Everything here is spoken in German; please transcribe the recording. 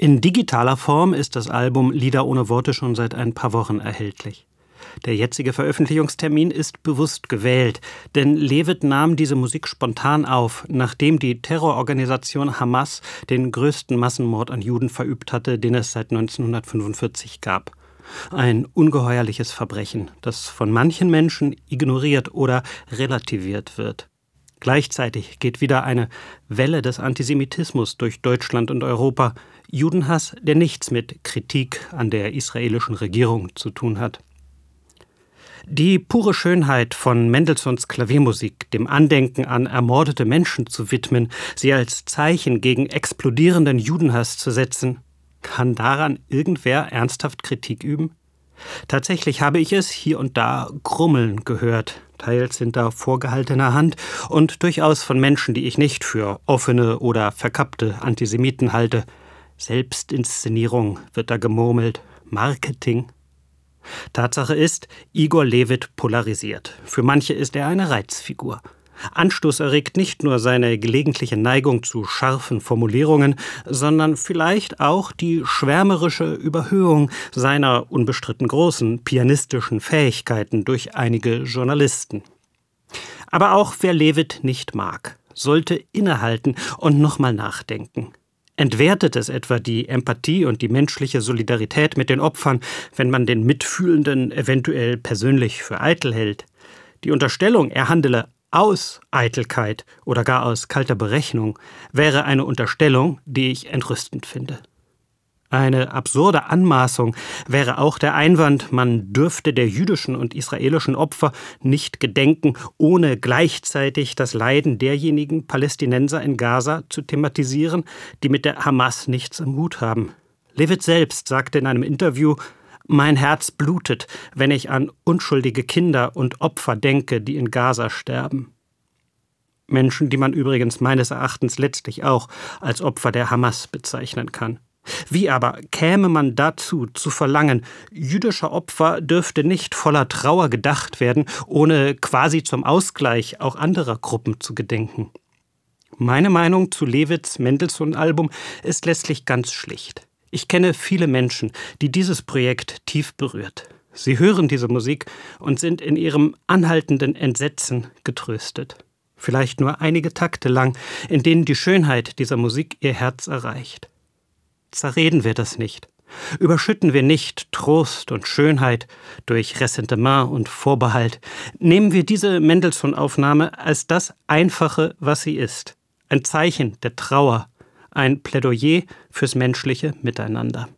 In digitaler Form ist das Album Lieder ohne Worte schon seit ein paar Wochen erhältlich. Der jetzige Veröffentlichungstermin ist bewusst gewählt, denn Levitt nahm diese Musik spontan auf, nachdem die Terrororganisation Hamas den größten Massenmord an Juden verübt hatte, den es seit 1945 gab. Ein ungeheuerliches Verbrechen, das von manchen Menschen ignoriert oder relativiert wird. Gleichzeitig geht wieder eine Welle des Antisemitismus durch Deutschland und Europa, Judenhass, der nichts mit Kritik an der israelischen Regierung zu tun hat. Die pure Schönheit von Mendelssohns Klaviermusik, dem Andenken an ermordete Menschen zu widmen, sie als Zeichen gegen explodierenden Judenhass zu setzen, kann daran irgendwer ernsthaft Kritik üben? Tatsächlich habe ich es hier und da grummeln gehört, teils hinter vorgehaltener Hand und durchaus von Menschen, die ich nicht für offene oder verkappte Antisemiten halte. Selbstinszenierung wird da gemurmelt, Marketing. Tatsache ist, Igor Levit polarisiert. Für manche ist er eine Reizfigur. Anstoß erregt nicht nur seine gelegentliche Neigung zu scharfen Formulierungen, sondern vielleicht auch die schwärmerische Überhöhung seiner unbestritten großen pianistischen Fähigkeiten durch einige Journalisten. Aber auch wer Levitt nicht mag, sollte innehalten und nochmal nachdenken. Entwertet es etwa die Empathie und die menschliche Solidarität mit den Opfern, wenn man den Mitfühlenden eventuell persönlich für eitel hält? Die Unterstellung, er handele aus Eitelkeit oder gar aus kalter Berechnung wäre eine Unterstellung, die ich entrüstend finde. Eine absurde Anmaßung wäre auch der Einwand, man dürfte der jüdischen und israelischen Opfer nicht gedenken, ohne gleichzeitig das Leiden derjenigen Palästinenser in Gaza zu thematisieren, die mit der Hamas nichts am Hut haben. Levitt selbst sagte in einem Interview, mein Herz blutet, wenn ich an unschuldige Kinder und Opfer denke, die in Gaza sterben. Menschen, die man übrigens meines Erachtens letztlich auch als Opfer der Hamas bezeichnen kann. Wie aber käme man dazu zu verlangen, jüdischer Opfer dürfte nicht voller Trauer gedacht werden, ohne quasi zum Ausgleich auch anderer Gruppen zu gedenken? Meine Meinung zu Lewitz Mendelssohn-Album ist letztlich ganz schlicht. Ich kenne viele Menschen, die dieses Projekt tief berührt. Sie hören diese Musik und sind in ihrem anhaltenden Entsetzen getröstet. Vielleicht nur einige Takte lang, in denen die Schönheit dieser Musik ihr Herz erreicht. Zerreden wir das nicht. Überschütten wir nicht Trost und Schönheit durch Ressentiment und Vorbehalt. Nehmen wir diese Mendelssohn-Aufnahme als das Einfache, was sie ist. Ein Zeichen der Trauer, ein Plädoyer fürs menschliche Miteinander.